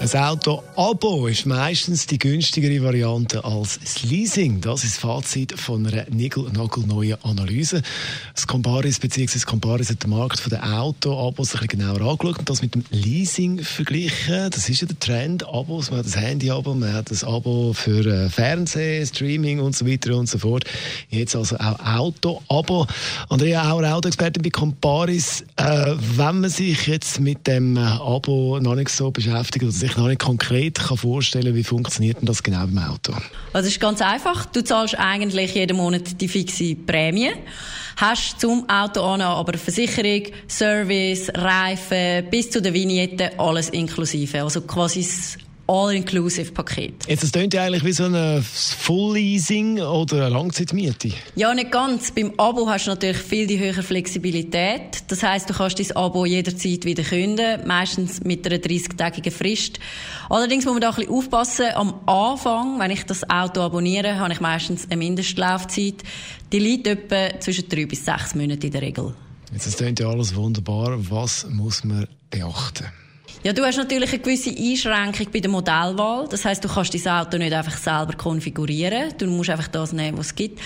ein Auto-Abo ist meistens die günstigere Variante als das Leasing. Das ist das Fazit von einer neuen Analyse. Das Comparis bzw. Comparis hat den Markt der Auto-Abos ein bisschen genauer angeschaut und das mit dem Leasing verglichen. Das ist ja der Trend. Abos, man hat das Handy-Abo, man hat das Abo für äh, Fernsehen, Streaming und so weiter und so fort. Jetzt also auch Auto-Abo. Andrea Auer, Autoexpertin bei Comparis. Äh, wenn man sich jetzt mit dem Abo noch nicht so beschäftigt sich noch nicht konkret kann vorstellen kann, wie funktioniert denn das genau beim Auto? Also es ist ganz einfach. Du zahlst eigentlich jeden Monat die fixe Prämie. Hast zum Auto an aber Versicherung, Service, Reifen, bis zu der Vignette alles inklusive. Also quasi das All-Inclusive-Paket. Jetzt, das klingt ja eigentlich wie so ein Full-Leasing oder eine Langzeitmiete. Ja, nicht ganz. Beim Abo hast du natürlich viel die höhere Flexibilität. Das heißt, du kannst dein Abo jederzeit wieder künden, meistens mit einer 30-tägigen Frist. Allerdings muss man da ein bisschen aufpassen. Am Anfang, wenn ich das Auto abonniere, habe ich meistens eine Mindestlaufzeit. Die liegt etwa zwischen drei bis sechs Monaten in der Regel. Jetzt, das klingt ja alles wunderbar. Was muss man beachten? Ja, du hast natürlich eine gewisse Einschränkung bei der Modellwahl. Das heißt, du kannst dein Auto nicht einfach selber konfigurieren. Du musst einfach das nehmen, was es gibt.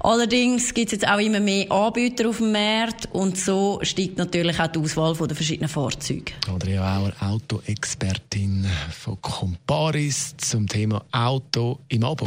Allerdings gibt es jetzt auch immer mehr Anbieter auf dem Markt und so steigt natürlich auch die Auswahl der verschiedenen Fahrzeuge. Andrea Auer, Autoexpertin von Comparis zum Thema Auto im Abo.